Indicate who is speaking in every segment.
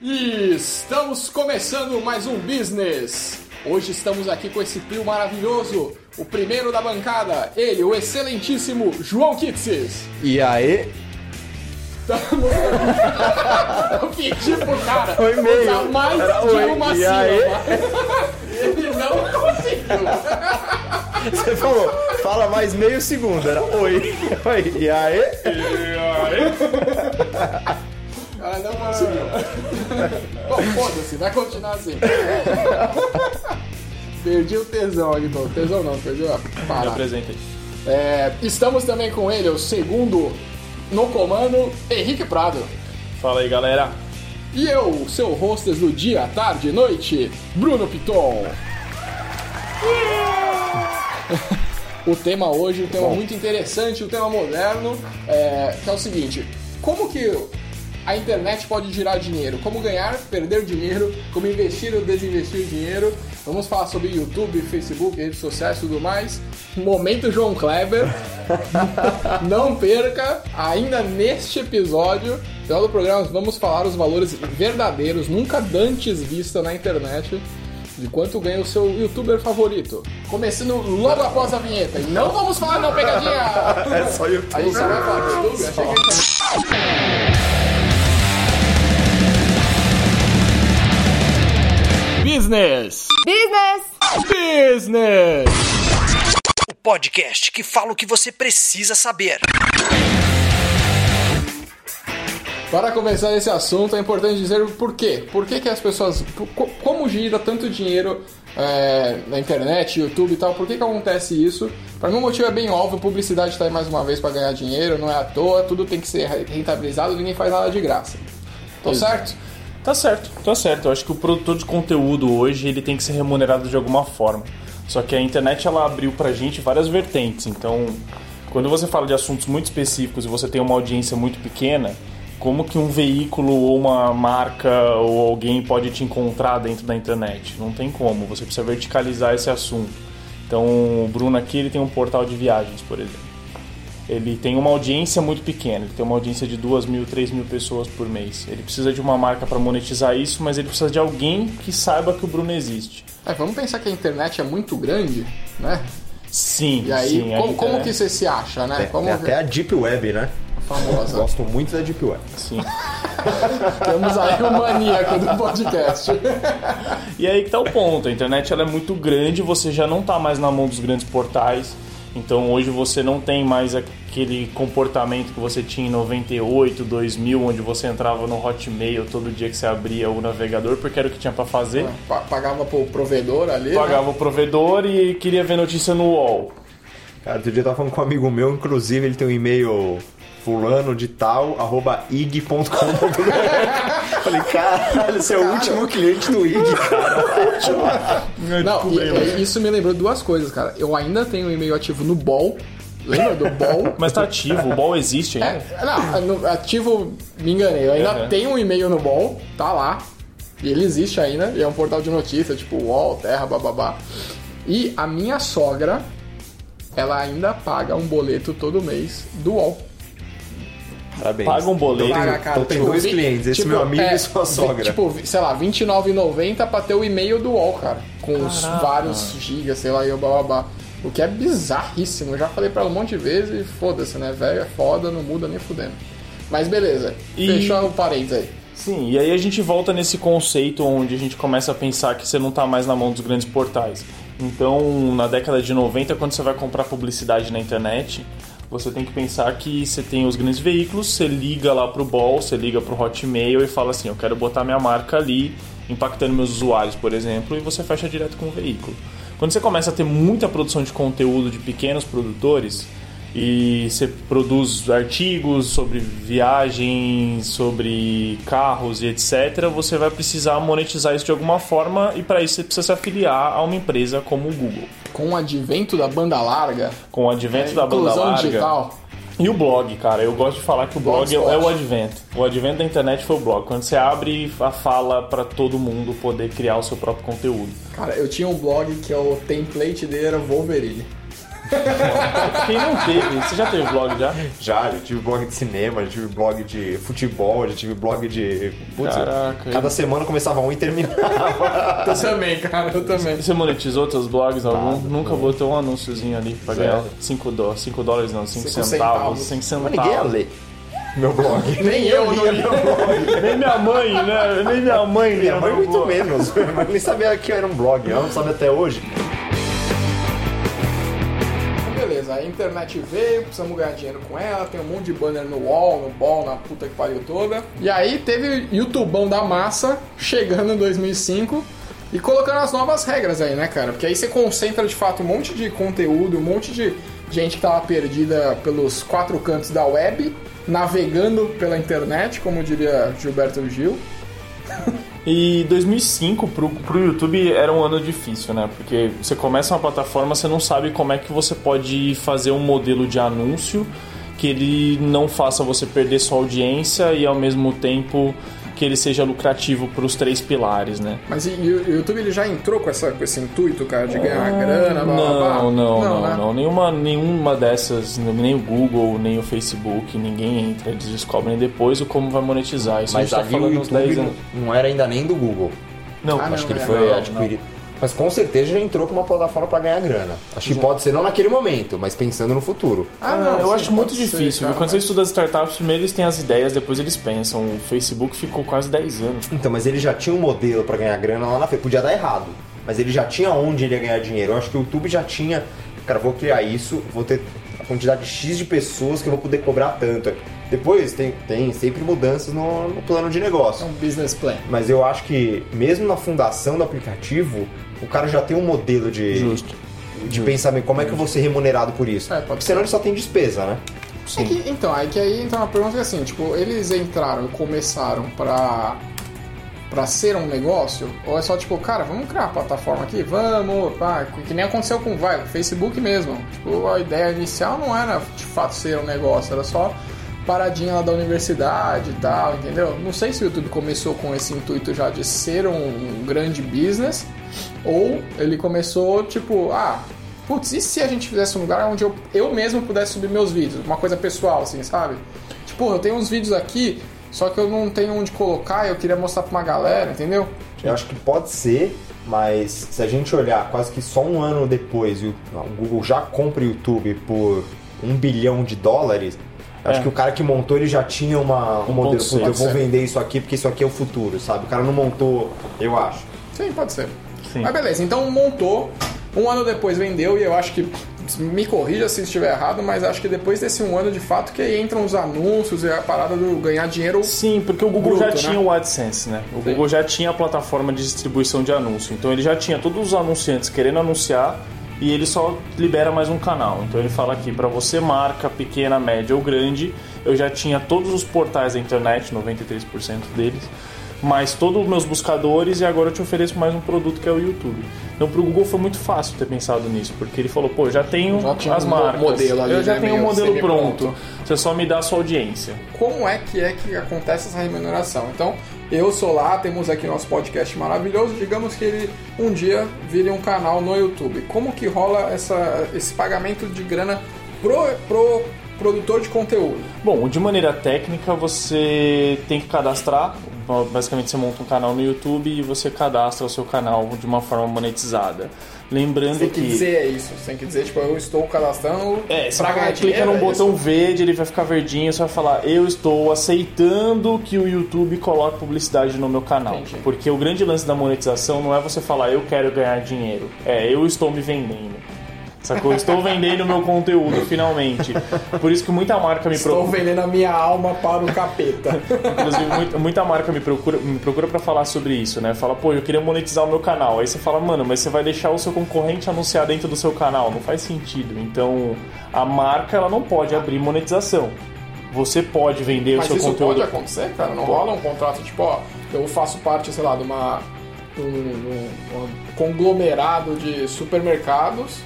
Speaker 1: E estamos começando mais um business. Hoje estamos aqui com esse trio maravilhoso. O primeiro da bancada, ele, o excelentíssimo João Kitsis.
Speaker 2: E aí?
Speaker 1: Eu pedi pro cara
Speaker 2: Oi, meio.
Speaker 1: usar mais
Speaker 2: Era
Speaker 1: de
Speaker 2: oi,
Speaker 1: uma
Speaker 2: e aí?
Speaker 1: sílaba. Ele não conseguiu.
Speaker 2: Você falou, fala mais meio segundo. Era oi. Oi. E aí?
Speaker 1: Cara, não conseguiu. Bom, foda-se, vai continuar assim. Perdi o tesão aqui, então. Tesão não, perdi a
Speaker 3: Me
Speaker 1: parada.
Speaker 3: apresenta aí.
Speaker 1: É, estamos também com ele, o segundo no comando, Henrique Prado.
Speaker 3: Fala aí, galera.
Speaker 1: E eu, seu hostess do dia, tarde e noite, Bruno Piton. o tema hoje, um tema muito interessante, um tema moderno, é, que é o seguinte: como que a internet pode girar dinheiro? Como ganhar, perder dinheiro? Como investir ou desinvestir dinheiro? Vamos falar sobre YouTube, Facebook, redes sociais e tudo mais. Momento João Kleber. Não perca, ainda neste episódio, no final do programa, vamos falar os valores verdadeiros, nunca dantes vista na internet, de quanto ganha o seu youtuber favorito. Começando logo após a vinheta. E não vamos falar não, pegadinha!
Speaker 2: É só YouTube.
Speaker 1: A gente só vai falar do YouTube? Achei que Business!
Speaker 4: Business!
Speaker 1: Business!
Speaker 5: O podcast que fala o que você precisa saber.
Speaker 1: Para começar esse assunto, é importante dizer o porquê. Por que, que as pessoas. co- Como gira tanto dinheiro é, na internet, YouTube e tal? Por que, que acontece isso? Para mim, o motivo é bem óbvio: publicidade está aí mais uma vez para ganhar dinheiro, não é à toa, tudo tem que ser rentabilizado, ninguém faz nada de graça. Tô certo?
Speaker 3: Tá certo, tá certo. Eu acho que o produtor de conteúdo hoje ele tem que ser remunerado de alguma forma. Só que a internet ela abriu pra gente várias vertentes. Então, quando você fala de assuntos muito específicos e você tem uma audiência muito pequena, como que um veículo ou uma marca ou alguém pode te encontrar dentro da internet? Não tem como. Você precisa verticalizar esse assunto. Então, o Bruno aqui ele tem um portal de viagens, por exemplo. Ele tem uma audiência muito pequena, ele tem uma audiência de 2 mil, 3 mil pessoas por mês. Ele precisa de uma marca para monetizar isso, mas ele precisa de alguém que saiba que o Bruno existe.
Speaker 1: É, vamos pensar que a internet é muito grande, né?
Speaker 3: Sim,
Speaker 1: E aí,
Speaker 3: sim. a
Speaker 1: como, como
Speaker 3: internet-
Speaker 1: que você se acha, né? Como
Speaker 2: Tem até a Deep Web, né?
Speaker 1: famosa.
Speaker 2: Gosto muito da Deep Web.
Speaker 3: Sim.
Speaker 1: Temos aí o maníaco do podcast.
Speaker 3: E aí que tá o ponto, a internet ela é muito grande, você já não tá mais na mão dos grandes portais. Então hoje você não tem mais aquele comportamento que você tinha em 98, 2000, onde você entrava no Hotmail todo dia que você abria o navegador, porque era o que tinha para fazer.
Speaker 1: Pa- Pagava pro provedor ali. né?
Speaker 3: Pagava o provedor e queria ver notícia no UOL.
Speaker 2: Cara, outro dia eu tava falando com um amigo meu, inclusive ele tem um e-mail fulano de tal, arroba ig.com.br. Falei, caralho, você é o último cliente do IG, cara.
Speaker 1: Não, e isso me lembrou duas coisas, cara. Eu ainda tenho um e-mail ativo no BOL. Lembra do BOL?
Speaker 3: Mas tá ativo, o UOL existe ainda.
Speaker 1: É, não, ativo, me enganei. Eu ainda
Speaker 3: Uhum.
Speaker 1: tenho um e-mail no BOL, tá lá. E ele existe ainda, e é um portal de notícias, tipo UOL, Terra, bababá. E a minha sogra, ela ainda paga um boleto todo mês do UOL.
Speaker 2: Parabéns.
Speaker 3: Paga um boleto.
Speaker 2: Então,
Speaker 1: Paga,
Speaker 2: tem-
Speaker 1: cara,
Speaker 2: tem dois
Speaker 1: vi-
Speaker 2: clientes, esse
Speaker 1: tipo,
Speaker 2: meu amigo
Speaker 1: é,
Speaker 2: e sua sogra.
Speaker 1: Tipo, sei lá, R$29,90 pra ter o e-mail do UOL, cara. Com vários gigas, sei lá, e o bababá. O que é bizarríssimo. Eu já falei pra ela um monte de vezes e foda-se, né? Velho é foda, não muda nem fudendo. Mas beleza.
Speaker 3: E-
Speaker 1: Fechou o parênteses aí.
Speaker 3: Sim, e aí a gente volta nesse conceito onde a gente começa a pensar que você não está mais na mão dos grandes portais. Então, na década de 90, quando você vai comprar publicidade na internet, você tem que pensar que você tem os grandes veículos, você liga lá pro Ball, você liga pro Hotmail e fala assim, eu quero botar minha marca ali, impactando meus usuários, por exemplo, e você fecha direto com o veículo. Quando você começa a ter muita produção de conteúdo de pequenos produtores, e você produz artigos sobre viagens, sobre carros e etc., você vai precisar monetizar isso de alguma forma e para isso você precisa se afiliar a uma empresa como o Google.
Speaker 1: Com o advento da banda larga,
Speaker 3: Com o advento da banda larga.
Speaker 1: digital.
Speaker 3: E o blog, cara, eu gosto de falar que o blog é, é o advento. O advento da internet foi o blog. Quando você abre a fala para todo mundo poder criar o seu próprio conteúdo.
Speaker 1: Cara, eu tinha um blog que é o template dele era Wolverine.
Speaker 3: Quem não teve? Você já teve blog já?
Speaker 2: Já, já tive blog de cinema, já tive blog de futebol, já tive blog de. Putz,
Speaker 3: Caraca.
Speaker 2: cada semana começava um e terminava.
Speaker 1: Eu também, cara, eu também.
Speaker 3: Você monetizou seus blogs algum?
Speaker 2: Nada,
Speaker 3: Nunca botou um anúnciozinho ali pra
Speaker 2: Sério?
Speaker 3: ganhar 5 dólares, 5 dólares não, 5
Speaker 1: Cinco
Speaker 3: centavos,
Speaker 1: centavos.
Speaker 3: 5
Speaker 2: Mas ninguém ia
Speaker 3: centavos.
Speaker 2: ler meu blog.
Speaker 1: Nem eu, não li.
Speaker 3: Nem minha mãe, né? Nem minha mãe lia
Speaker 2: Minha mãe
Speaker 3: meu
Speaker 2: muito
Speaker 3: blog.
Speaker 2: menos, mas nem sabia que era um blog, ela não sabe até hoje.
Speaker 1: Beleza, a internet veio, precisamos ganhar dinheiro com ela, tem um monte de banner no wall, no ball, na puta que pariu toda. E aí teve o YouTubão da massa chegando em 2005 e colocando as novas regras aí, né, cara? Porque aí você concentra de fato um monte de conteúdo, um monte de gente que tava perdida pelos quatro cantos da web, navegando pela internet, como diria Gilberto Gil.
Speaker 3: E 2005 pro, pro YouTube era um ano difícil, né? Porque você começa uma plataforma, você não sabe como é que você pode fazer um modelo de anúncio que ele não faça você perder sua audiência e ao mesmo tempo que ele seja lucrativo para os três pilares, né?
Speaker 1: Mas e, e o YouTube ele já entrou com, essa, com esse intuito, cara, de ganhar grana, blá blá blá?
Speaker 3: Não, não, não,
Speaker 1: né?
Speaker 3: não. Nenhuma, nenhuma dessas, nem o Google, nem o Facebook, ninguém entra, eles descobrem depois o como vai monetizar. Isso a
Speaker 2: Mas
Speaker 3: gente tá falando uns 10
Speaker 2: YouTube
Speaker 3: anos.
Speaker 2: não, não era ainda nem do Google.
Speaker 3: Não,
Speaker 1: Ah,
Speaker 2: Acho
Speaker 1: não,
Speaker 2: que ele
Speaker 1: é,
Speaker 2: foi
Speaker 3: não,
Speaker 2: adquirido. Mas com certeza já entrou com uma plataforma pra ganhar grana. Acho que pode ser não naquele momento, mas pensando no futuro.
Speaker 1: Ah,
Speaker 3: eu
Speaker 1: sim,
Speaker 3: acho muito
Speaker 1: ser,
Speaker 3: difícil.
Speaker 1: cara,
Speaker 3: viu? Quando você estuda as startups, primeiro eles têm as ideias, depois eles pensam. O Facebook ficou quase 10 anos.
Speaker 2: Então, mas ele já tinha um modelo pra ganhar grana lá na frente. Podia dar errado, mas ele já tinha onde ele ia ganhar dinheiro. Eu acho que o YouTube já tinha. Cara, vou criar isso, vou ter a quantidade X de pessoas que eu vou poder cobrar tanto. Depois tem, tem sempre mudanças no, no plano de negócio.
Speaker 1: É um business plan.
Speaker 2: Mas eu acho que mesmo na fundação do aplicativo, o cara já tem um modelo de,
Speaker 3: Justo.
Speaker 2: de pensamento. Como é que eu vou ser remunerado por isso?
Speaker 1: É,
Speaker 2: Porque senão ele só tem despesa, né?
Speaker 1: É que- então, aí que aí entra uma pergunta que é assim, tipo, eles entraram e começaram pra, pra ser um negócio? Ou é só tipo, cara, vamos criar uma plataforma aqui? Vamos, pá, que nem aconteceu com vai, o Facebook mesmo. Tipo, a ideia inicial não era de fato ser um negócio, era só paradinha lá da universidade e tal, entendeu? Não sei se o YouTube começou com esse intuito já de ser um, um grande business, ou ele começou tipo, ah, putz, e se a gente fizesse um lugar onde eu, eu mesmo pudesse subir meus vídeos? Uma coisa pessoal, assim, sabe? Tipo, eu tenho uns vídeos aqui, só que eu não tenho onde colocar eu queria mostrar pra uma galera, entendeu?
Speaker 2: Eu acho que pode ser, mas se a gente olhar quase que só um ano depois o, Google já compra o YouTube por um bilhão de dólares, acho
Speaker 3: É.
Speaker 2: que o cara que montou ele já tinha uma, um,
Speaker 3: Um
Speaker 2: modelo. eu vou
Speaker 1: ser.
Speaker 2: vender isso aqui porque isso aqui é o futuro, sabe? O cara não montou, eu acho.
Speaker 1: Sim, pode ser.
Speaker 3: Sim.
Speaker 1: Mas beleza, então montou, um ano depois vendeu e eu acho que. Me corrija se estiver errado, mas acho que depois desse um ano de fato que aí entram os anúncios e a parada do ganhar dinheiro.
Speaker 3: Sim, porque o Google
Speaker 1: Bruto,
Speaker 3: já
Speaker 1: né?
Speaker 3: tinha o AdSense, né? O
Speaker 1: Sim.
Speaker 3: Google já tinha a plataforma de distribuição de anúncio. Então ele já tinha todos os anunciantes querendo anunciar e ele só libera mais um canal. Então ele fala aqui para você marca pequena, média ou grande, eu já tinha todos os portais da internet, 93% deles, mais todos os meus buscadores e agora eu te ofereço mais um produto que é o YouTube. Então pro Google foi muito fácil ter pensado nisso, porque ele falou, pô, já tenho
Speaker 1: Já tinha
Speaker 3: as
Speaker 1: um
Speaker 3: marcas,
Speaker 1: modelo ali,
Speaker 3: eu já
Speaker 1: né,
Speaker 3: tenho o
Speaker 1: meio
Speaker 3: modelo
Speaker 1: semi-pronto.
Speaker 3: pronto. Você só me dá a sua audiência.
Speaker 1: Como é que é que acontece essa remuneração? Então, eu sou lá, temos aqui nosso podcast maravilhoso, digamos que ele um dia vire um canal no YouTube. Como que rola essa, esse pagamento de grana pro, pro produtor de conteúdo?
Speaker 3: Bom, de maneira técnica, você tem que cadastrar. Basicamente, você monta um canal no YouTube e você cadastra o seu canal de uma forma monetizada. Lembrando
Speaker 1: Tem que
Speaker 3: que.
Speaker 1: dizer isso, você tem que dizer, tipo, eu estou cadastrando
Speaker 3: É, você
Speaker 1: ganhar
Speaker 3: vai, clica num
Speaker 1: é
Speaker 3: botão
Speaker 1: isso?
Speaker 3: verde, ele vai ficar verdinho, você vai falar, eu estou aceitando que o YouTube coloque publicidade no meu canal.
Speaker 1: Entendi.
Speaker 3: Porque o grande lance da monetização não é você falar, eu quero ganhar dinheiro. É, eu estou me vendendo. Sacou? Estou vendendo meu conteúdo, finalmente. Por isso que muita marca me
Speaker 1: Estou
Speaker 3: procura.
Speaker 1: vendendo a minha alma para o capeta.
Speaker 3: Inclusive, muita, marca me procura, me procura pra falar sobre isso, né? Fala, pô, eu queria monetizar o meu canal. Aí você fala, mano, mas você vai deixar o seu concorrente anunciar dentro do seu canal. Não faz sentido. Então, a marca, ela não pode abrir monetização. Você pode vender
Speaker 1: Mas
Speaker 3: o seu
Speaker 1: isso
Speaker 3: conteúdo.
Speaker 1: pode acontecer, cara? Não rola um contrato tipo, ó, eu faço parte, sei lá, de uma. um, um- um conglomerado de supermercados.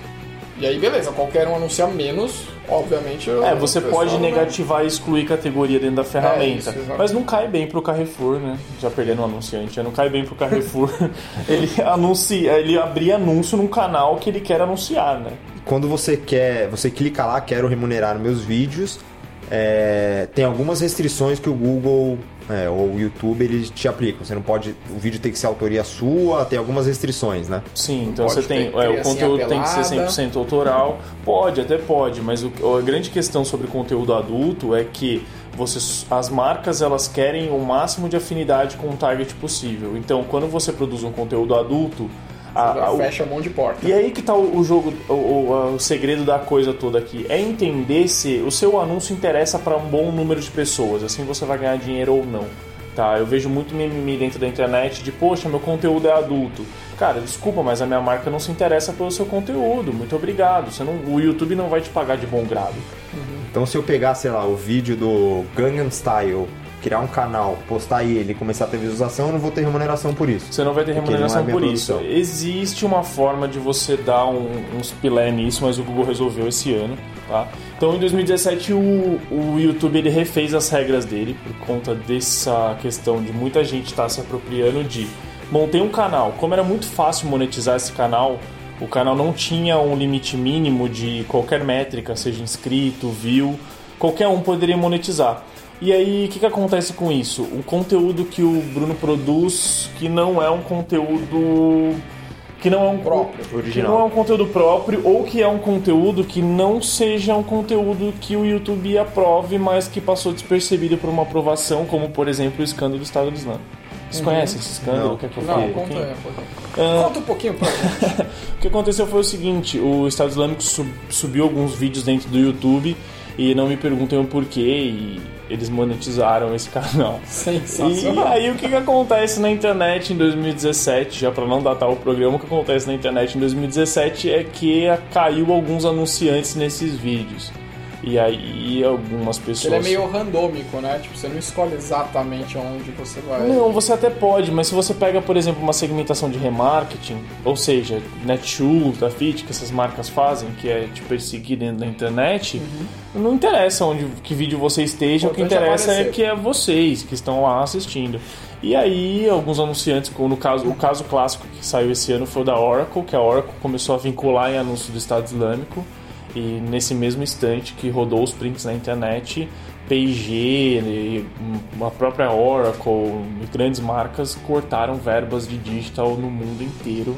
Speaker 1: E aí, beleza, qualquer um anuncia menos obviamente.
Speaker 3: É, você pode
Speaker 1: não-
Speaker 3: negativar e excluir categoria dentro da ferramenta.
Speaker 1: É isso,
Speaker 3: mas não cai bem pro Carrefour, né? Já perdendo o anunciante, não cai bem pro Carrefour. ele anuncia, ele abrir anúncio num canal que ele quer anunciar, né?
Speaker 2: Quando você quer, você clica lá, quero remunerar meus vídeos, é, tem algumas restrições que o Google é, ou o YouTube eles te aplicam. Você não pode, o vídeo tem que ser autoria sua, tem algumas restrições, né?
Speaker 3: Sim, então
Speaker 1: pode
Speaker 3: você tem.
Speaker 1: ter
Speaker 3: é, o
Speaker 1: criancinha
Speaker 3: conteúdo tem que ser
Speaker 1: pelada.
Speaker 3: 100% autoral. Pode, até pode, mas o- a grande questão sobre conteúdo adulto é que você, as marcas elas querem o máximo de afinidade com o target possível. Então, quando você produz um conteúdo adulto, a-
Speaker 1: fecha um monte de porta.
Speaker 3: E aí que tá o, o jogo, o, o- o segredo da coisa toda aqui. É entender se o seu anúncio interessa para um bom número de pessoas, assim você vai ganhar dinheiro ou não. Tá, eu vejo muito mimimi dentro da internet de, poxa, meu conteúdo é adulto. Cara, desculpa, mas a minha marca não se interessa pelo seu conteúdo. Muito obrigado. Você não, o YouTube não vai te pagar de bom grado.
Speaker 2: Então se eu pegar, sei lá, o vídeo do Gangnam Style, criar um canal, postar ele e começar a ter visualização, eu não vou ter remuneração por isso.
Speaker 3: Você não vai ter remuneração
Speaker 2: é
Speaker 3: por isso.
Speaker 2: produção.
Speaker 3: Existe uma forma de você dar um, uns pilé nisso, mas o Google resolveu esse ano. Tá? Então em 2017 o, o YouTube ele refez as regras dele por conta dessa questão de muita gente estar se apropriando de montei um canal. Como era muito fácil monetizar esse canal, o canal não tinha um limite mínimo de qualquer métrica, seja inscrito, view, qualquer um poderia monetizar. E aí, o que, que acontece com isso? O conteúdo que o Bruno produz, que não é um conteúdo que não é um
Speaker 1: Próprio,
Speaker 3: que
Speaker 2: original.
Speaker 3: não é um conteúdo próprio ou que é um conteúdo que não seja um conteúdo que o YouTube aprove, mas que passou despercebido por uma aprovação, como por exemplo o escândalo do Estado Islâmico. Vocês conhecem esse escândalo?
Speaker 2: Não.
Speaker 3: Quer que eu
Speaker 1: Uhum. Não,
Speaker 3: um
Speaker 1: conta,
Speaker 3: pouquinho?
Speaker 1: aí, conta. conta um pouquinho pra gente.
Speaker 3: O que aconteceu foi o seguinte: o Estado Islâmico sub- subiu alguns vídeos dentro do YouTube e não me perguntem o porquê e eles monetizaram esse canal. E
Speaker 1: Sensacional.
Speaker 3: aí o que, que acontece na internet em 2017, já para não datar o programa, o que acontece na internet em 2017 é que caiu alguns anunciantes nesses vídeos. E aí algumas pessoas.
Speaker 1: Ele é meio randômico, né? Tipo, você não escolhe exatamente onde você vai.
Speaker 3: Não, você até pode, mas se você pega, por exemplo, uma segmentação de remarketing, ou seja, Netshoes, da Fit, que essas marcas fazem, que é te perseguir dentro da internet, não interessa onde que vídeo você esteja, o que
Speaker 1: Importante
Speaker 3: interessa é
Speaker 1: aparecer.
Speaker 3: que é vocês que estão lá assistindo. E aí, alguns anunciantes, como no caso, o caso clássico que saiu esse ano foi o da Oracle, que a Oracle começou a vincular em anúncio do Estado Islâmico. E nesse mesmo instante que rodou os prints na internet, P&G, a própria Oracle grandes marcas cortaram verbas de digital no mundo inteiro.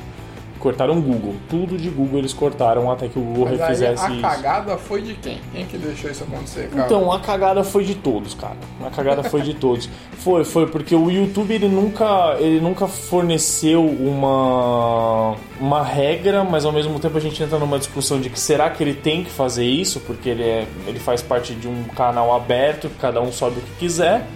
Speaker 3: Cortaram Google. Tudo de Google eles cortaram até que o Google
Speaker 1: Mas aí
Speaker 3: refizesse
Speaker 1: a
Speaker 3: isso.
Speaker 1: cagada foi de quem? Quem que deixou isso acontecer, cara?
Speaker 3: Então, a cagada foi de todos, cara. A cagada foi de todos. Foi, foi porque o YouTube ele nunca, ele nunca forneceu uma uma regra, mas ao mesmo tempo a gente entra numa discussão de que será que ele tem que fazer isso, porque ele é, ele faz parte de um canal aberto, que cada um sobe o que quiser.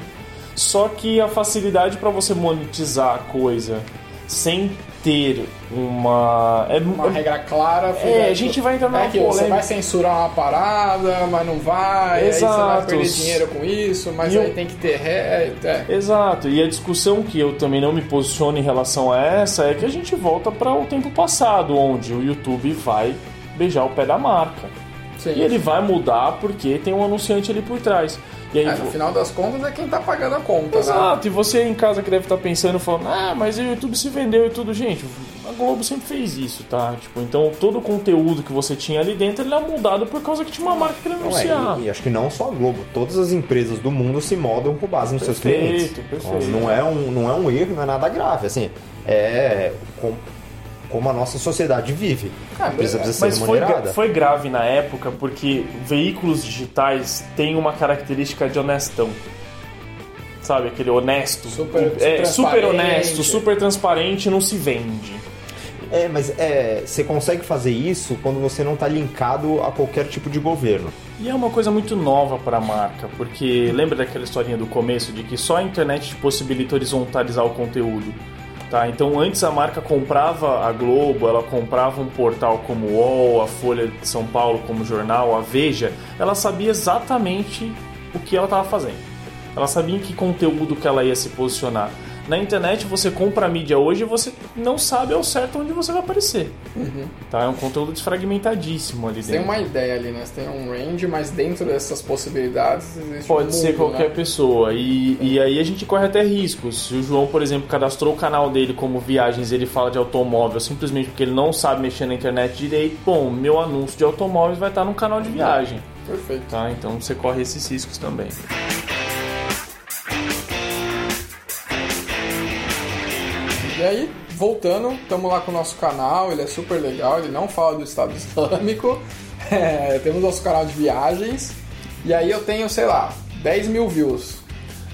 Speaker 3: Só que a facilidade para você monetizar a coisa sem ter uma é,
Speaker 1: Uma regra clara.
Speaker 3: É, a gente vai entrar numa
Speaker 1: é que Você
Speaker 3: polêmica.
Speaker 1: vai censurar uma parada, mas não vai. Aí você vai
Speaker 3: Exato.
Speaker 1: perder dinheiro com isso, mas
Speaker 3: E
Speaker 1: aí
Speaker 3: eu-
Speaker 1: tem que ter ré. É.
Speaker 3: Exato, e a discussão que eu também não me posiciono em relação a essa é que a gente volta para o tempo passado, onde o YouTube vai beijar o pé da marca.
Speaker 1: Sim.
Speaker 3: E ele vai mudar porque tem um anunciante ali por trás. E aí,
Speaker 1: É, no final das contas é quem tá pagando a conta, né?
Speaker 3: Exato, e você em casa que deve estar pensando, falando, ah, mas o YouTube se vendeu e tudo. Gente, a Globo sempre fez isso, tá? Tipo, então todo o conteúdo que você tinha ali dentro, ele é mudado por causa que tinha uma marca querendo anunciar.
Speaker 2: é, e, e acho que não só a Globo, todas as empresas do mundo se moldam com base nos seus
Speaker 3: Perfeito,
Speaker 2: clientes.
Speaker 3: perfeito.
Speaker 2: Então, não, é um, não é um erro, não é nada grave. Assim, é com- como a nossa sociedade vive.
Speaker 1: Ah,
Speaker 2: precisa,
Speaker 1: mas-
Speaker 2: precisa
Speaker 3: Mas
Speaker 2: ser
Speaker 3: foi,
Speaker 2: remunerada.
Speaker 3: gra- foi grave na época porque veículos digitais têm uma característica de honestão. Sabe, aquele honesto.
Speaker 1: Super-
Speaker 3: é, super
Speaker 1: transparente.
Speaker 3: honesto, super transparente, não se vende.
Speaker 2: É, mas é, você consegue fazer isso quando você não está linkado a qualquer tipo de governo.
Speaker 3: E é uma coisa muito nova para a marca, porque lembra daquela historinha do começo de que só a internet te possibilita horizontalizar o conteúdo. Tá? Então antes a marca comprava a Globo, ela comprava um portal como o UOL, a Folha de São Paulo como jornal, a Veja, ela sabia exatamente o que ela estava fazendo. Ela sabia em que conteúdo que ela ia se posicionar. Na internet você compra a mídia hoje e você não sabe ao certo onde você vai aparecer. Tá? É um conteúdo desfragmentadíssimo ali
Speaker 1: Você tem
Speaker 3: dentro.
Speaker 1: uma ideia ali, né? Você tem um range, mas dentro dessas possibilidades existe
Speaker 3: Pode
Speaker 1: um
Speaker 3: ser
Speaker 1: mundo,
Speaker 3: qualquer
Speaker 1: né?
Speaker 3: pessoa. E, e aí a gente corre até riscos. Se o João, por exemplo, cadastrou o canal dele como viagens e ele fala de automóvel simplesmente porque ele não sabe mexer na internet direito, bom, meu anúncio de automóveis vai estar no canal de viagem.
Speaker 1: Perfeito.
Speaker 3: Tá? Então você corre esses riscos também.
Speaker 1: E aí, voltando, estamos lá com o nosso canal, ele é super legal, ele não fala do Estado Islâmico. É, temos nosso canal de viagens. E aí eu tenho, sei lá, 10 mil views.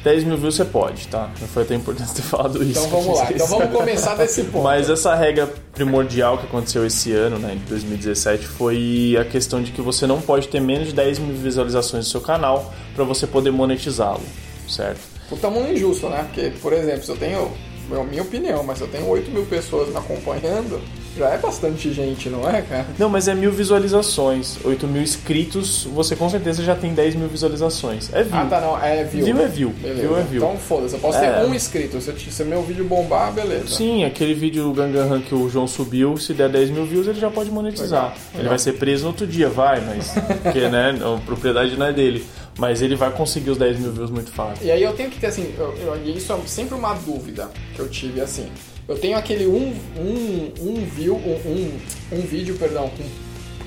Speaker 3: 10 mil views você pode, tá? Não foi até importante ter falado isso.
Speaker 1: Então vamos lá. Então vamos começar desse ponto.
Speaker 3: Mas essa regra primordial que aconteceu esse ano, né, em 2017, foi a questão de que você não pode ter menos de 10 mil visualizações no seu canal para você poder monetizá-lo, certo?
Speaker 1: Puta mundo injusto, né? Porque, por exemplo, se eu tenho, é a minha opinião, mas se eu tenho 8 mil pessoas me acompanhando, já é bastante gente, não é, cara?
Speaker 3: Não, mas é mil visualizações. 8 mil inscritos, você com certeza já tem 10 mil visualizações. É view.
Speaker 1: Ah, tá, não, é view.
Speaker 3: View é view.
Speaker 1: Beleza.
Speaker 3: View é view.
Speaker 1: Então foda-se, eu posso
Speaker 3: É.
Speaker 1: ter um inscrito. Se, se meu vídeo bombar, beleza.
Speaker 3: Sim, aquele vídeo Gangan que o João subiu, se der 10 mil views, ele já pode monetizar.
Speaker 1: Legal,
Speaker 3: Ele
Speaker 1: legal.
Speaker 3: vai ser preso no outro dia, vai, mas. Porque, né, a propriedade não é dele. Mas ele vai conseguir os 10 mil views muito fácil.
Speaker 1: E aí eu tenho que ter assim, eu, eu- isso é sempre uma dúvida que eu tive assim. Eu tenho aquele um, um, um view, um, um, um vídeo, perdão,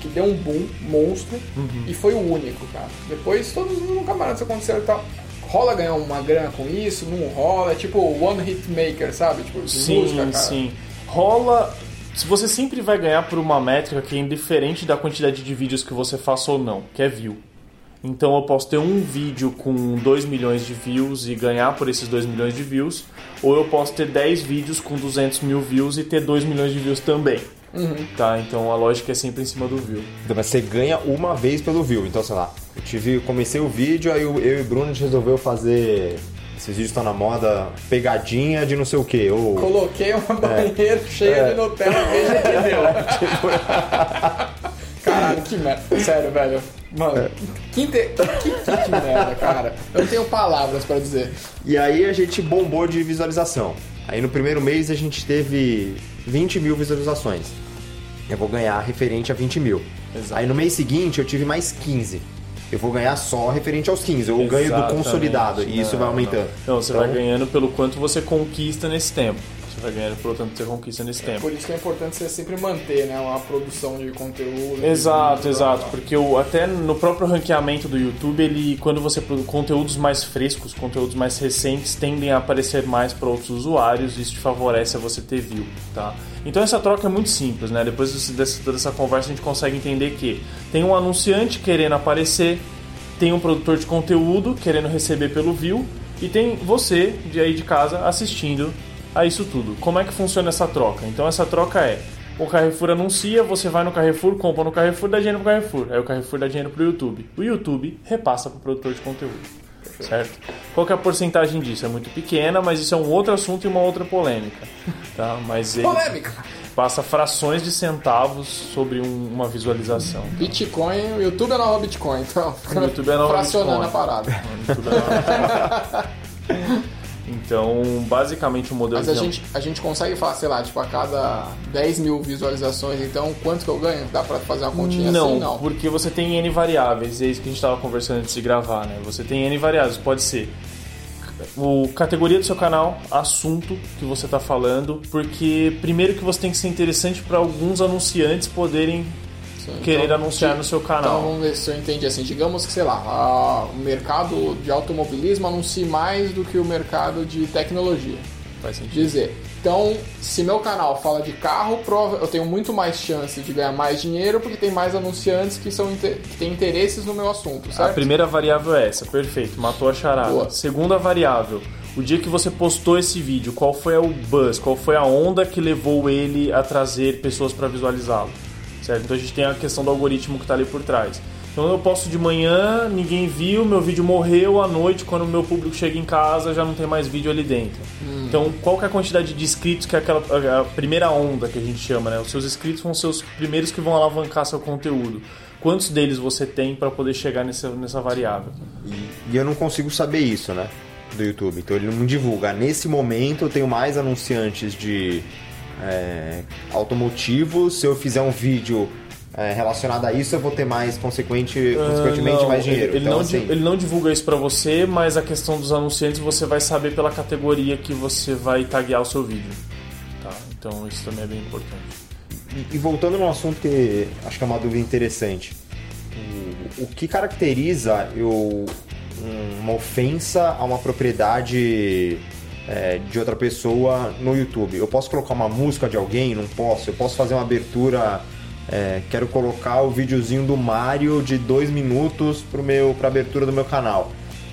Speaker 1: que deu um boom monstro
Speaker 3: Uhum.
Speaker 1: e foi o único, cara. Depois todos nunca mais isso aconteceu e tal. Rola ganhar uma grana com isso, não rola, é tipo one hit maker, sabe? Tipo,
Speaker 3: Sim,
Speaker 1: música, cara.
Speaker 3: sim. Rola. Se você sempre vai ganhar por uma métrica que é indiferente da quantidade de vídeos que você faça ou não, que é view. Então eu posso ter um vídeo com 2 milhões de views e ganhar por esses 2 milhões de views, ou eu posso ter 10 vídeos com 200 mil views e ter 2 milhões de views também. Tá? Então a lógica é sempre em cima do view.
Speaker 2: Então, mas você ganha uma vez pelo view. Então, sei lá, eu tive, comecei o vídeo, aí eu, eu e o Bruno a gente resolveu fazer. Esses vídeos estão na moda, pegadinha de não sei o que. Ou
Speaker 1: Coloquei uma banheira cheia
Speaker 2: É.
Speaker 1: de Nutella, veja que deu. Caralho, que merda. Sério, velho. Mano, que, inte- que, que, que merda, cara. Eu não tenho palavras pra dizer.
Speaker 2: E aí a gente bombou de visualização. Aí no primeiro mês a gente teve 20 mil visualizações. Eu vou ganhar referente a 20 mil.
Speaker 3: Exato.
Speaker 2: Aí no mês seguinte eu tive mais 15. Eu vou ganhar só referente aos 15. Eu ganho do
Speaker 3: Exatamente.
Speaker 2: consolidado. E isso
Speaker 3: Não,
Speaker 2: vai aumentando.
Speaker 3: Não, Não, você
Speaker 2: Então,
Speaker 3: vai ganhando pelo quanto você conquista nesse tempo. Você vai ganhando pelo tanto que você conquista nesse tempo.
Speaker 1: Por isso que é importante você sempre manter, né, uma produção de conteúdo.
Speaker 3: Exato,
Speaker 1: de-
Speaker 3: exato, porque o, até no próprio ranqueamento do YouTube, ele quando você produz conteúdos mais frescos, conteúdos mais recentes tendem a aparecer mais para outros usuários, e isso te favorece a você ter view, tá? Então essa troca é muito simples, né? Depois dessa, toda essa conversa a gente consegue entender que tem um anunciante querendo aparecer, tem um produtor de conteúdo querendo receber pelo view e tem você de aí de casa assistindo a isso tudo. Como é que funciona essa troca? Então essa troca é o Carrefour anuncia, você vai no Carrefour, compra no Carrefour, dá dinheiro pro Carrefour. Aí o Carrefour dá dinheiro pro YouTube. O YouTube repassa pro produtor de conteúdo. Certo? Qual é a porcentagem disso? É muito pequena, mas isso é um outro assunto e uma outra polêmica. Tá? Mas
Speaker 1: Polêmica!
Speaker 3: passa frações de centavos sobre um- uma visualização.
Speaker 1: Bitcoin, o YouTube é nova Bitcoin, então.
Speaker 3: O YouTube é nova
Speaker 1: fracionando
Speaker 3: Bitcoin.
Speaker 1: a parada.
Speaker 3: Tudo é- Então, basicamente o modelo
Speaker 1: Mas a
Speaker 3: de-
Speaker 1: gente, a gente consegue falar, sei lá, tipo, a cada 10 mil visualizações, então quanto que eu ganho? Dá pra fazer uma continha
Speaker 3: não,
Speaker 1: assim? Não.
Speaker 3: porque você tem N variáveis, é isso que a gente estava conversando antes de gravar, né? Você tem N variáveis, pode ser o categoria do seu canal, assunto que você está falando, porque primeiro que você tem que ser interessante para alguns anunciantes poderem
Speaker 1: Sim,
Speaker 3: querer
Speaker 1: então,
Speaker 3: anunciar no seu
Speaker 1: Então
Speaker 3: canal.
Speaker 1: vamos ver se eu entendi assim. Digamos que, sei lá, a- o mercado de automobilismo anuncie mais do que o mercado de tecnologia.
Speaker 3: Faz sentido.
Speaker 1: Dizer. Então, se meu canal fala de carro, eu tenho muito mais chance de ganhar mais dinheiro porque tem mais anunciantes que, são, que têm interesses no meu assunto,
Speaker 3: A
Speaker 1: certo?
Speaker 3: primeira variável é essa, perfeito, matou a charada.
Speaker 1: Boa.
Speaker 3: Segunda variável, o dia que você postou esse vídeo, qual foi o buzz, qual foi a onda que levou ele a trazer pessoas para visualizá-lo? Certo? Então a gente tem a questão do algoritmo que está ali por trás. Então eu posto de manhã, ninguém viu, meu vídeo morreu à noite, quando o meu público chega em casa já não tem mais vídeo ali dentro. Então qual que é a quantidade de inscritos que é aquela a primeira onda que a gente chama, né? Os seus inscritos vão ser os primeiros que vão alavancar seu conteúdo. Quantos deles você tem para poder chegar nessa, nessa variável?
Speaker 2: E eu não consigo saber isso, né? do YouTube. Então ele não divulga. Nesse momento eu tenho mais anunciantes de é, automotivos. Se eu fizer um vídeo é, relacionado a isso, eu vou ter mais, consequente, consequentemente,
Speaker 3: Ah, não,
Speaker 2: mais dinheiro.
Speaker 3: Ele,
Speaker 2: então,
Speaker 3: não,
Speaker 2: assim,
Speaker 3: ele não divulga isso pra você, mas a questão dos anunciantes você vai saber pela categoria que você vai taguear o seu vídeo. Tá? Então isso também é bem importante.
Speaker 2: E voltando num assunto que acho que é uma dúvida interessante. O, o que caracteriza eu, um- uma ofensa a uma propriedade é, de outra pessoa no YouTube? Eu posso colocar uma música de alguém? Não posso? Eu posso fazer uma abertura. é, quero colocar o videozinho do Mario de dois minutos para meu, pra abertura do meu canal.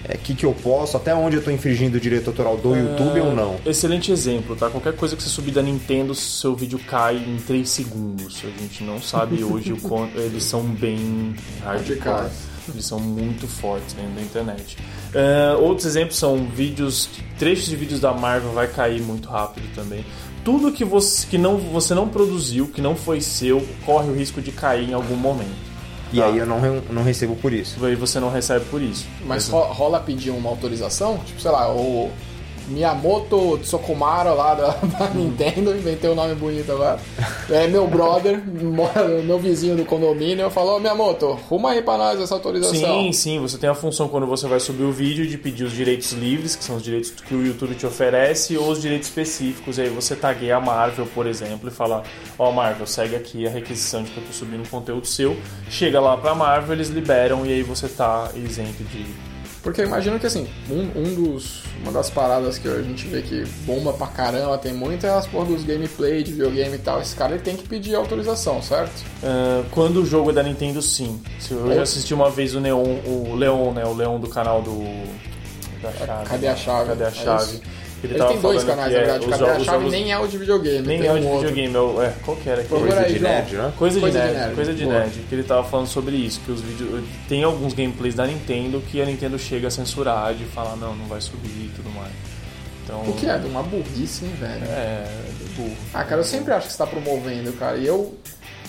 Speaker 2: O que, que eu posso? Até onde eu estou infringindo o direito autoral do YouTube ou não?
Speaker 3: Excelente exemplo, tá? Qualquer coisa que você subir da Nintendo, seu vídeo cai em 3 segundos. A gente não sabe hoje o quanto eles são bem hardcore.
Speaker 1: Radicais.
Speaker 3: Eles são muito fortes dentro da internet. É, outros exemplos são vídeos, trechos de vídeos da Marvel vai cair muito rápido também. Tudo que você, que não, você não produziu, que não foi seu, corre o risco de cair em algum momento.
Speaker 2: E
Speaker 3: Tá.
Speaker 2: aí eu não, não recebo por isso.
Speaker 3: Aí você não recebe por isso.
Speaker 1: Mas ro- rola pedir uma autorização? Tipo, sei lá, o Miyamoto Tsukumara lá da, da Nintendo, inventei um nome bonito agora. É meu brother, meu vizinho do condomínio, eu falo, ô Miyamoto, arruma aí pra nós essa autorização.
Speaker 3: Sim, sim, você tem a função quando você vai subir o vídeo de pedir os direitos livres, que são os direitos que o YouTube te oferece, ou os direitos específicos. Aí você tagueia a Marvel, por exemplo, e fala: Ó, Marvel, segue aqui a requisição de que eu tô subindo conteúdo seu. Chega lá pra Marvel, eles liberam e aí você tá isento de.
Speaker 1: Porque eu imagino que assim, um, um dos, uma das paradas que a gente vê que bomba pra caramba, tem muito, é as porra dos gameplay, de videogame e tal. Esse cara ele tem que pedir autorização, certo?
Speaker 3: Ah, quando o jogo é da Nintendo, sim. Eu já assisti uma vez o Neon, o Leon, né? O Leon do canal do. Da chave.
Speaker 1: Cadê a chave?
Speaker 3: Cadê a
Speaker 1: É
Speaker 3: chave?
Speaker 1: isso.
Speaker 3: Ele,
Speaker 1: Ele
Speaker 3: tava
Speaker 1: tem dois
Speaker 3: falando
Speaker 1: canais,
Speaker 3: que
Speaker 1: na
Speaker 3: é,
Speaker 1: verdade.
Speaker 3: os
Speaker 1: Cadê a
Speaker 3: jogos-
Speaker 1: chave
Speaker 3: jogos-
Speaker 1: nem é o de videogame.
Speaker 3: Nem é o de
Speaker 1: outro.
Speaker 3: videogame, é o- é, qual que era?
Speaker 1: Procura
Speaker 2: Coisa
Speaker 1: aí,
Speaker 2: de nerd, né?
Speaker 3: Coisa,
Speaker 1: Coisa
Speaker 3: de,
Speaker 1: de
Speaker 3: nerd, coisa de
Speaker 1: boa.
Speaker 3: nerd, que ele tava falando sobre isso, que os vídeos tem alguns gameplays da Nintendo que a Nintendo chega a censurar de falar não, não vai subir e tudo mais. Então,
Speaker 1: O que é? De uma burrice, hein, velho?
Speaker 3: é, burro.
Speaker 1: Ah, cara, eu sempre acho que você tá promovendo, cara. E eu,